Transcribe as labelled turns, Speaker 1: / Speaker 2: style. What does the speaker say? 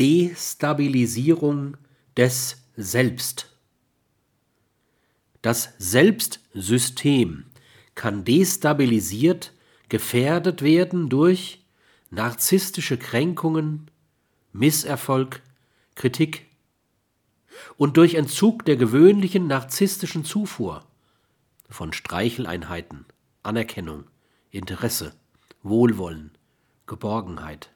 Speaker 1: Destabilisierung des Selbst. Das Selbstsystem kann destabilisiert, gefährdet werden durch narzisstische Kränkungen, Misserfolg, Kritik und durch Entzug der gewöhnlichen narzisstischen Zufuhr von Streicheleinheiten, Anerkennung, Interesse, Wohlwollen, Geborgenheit.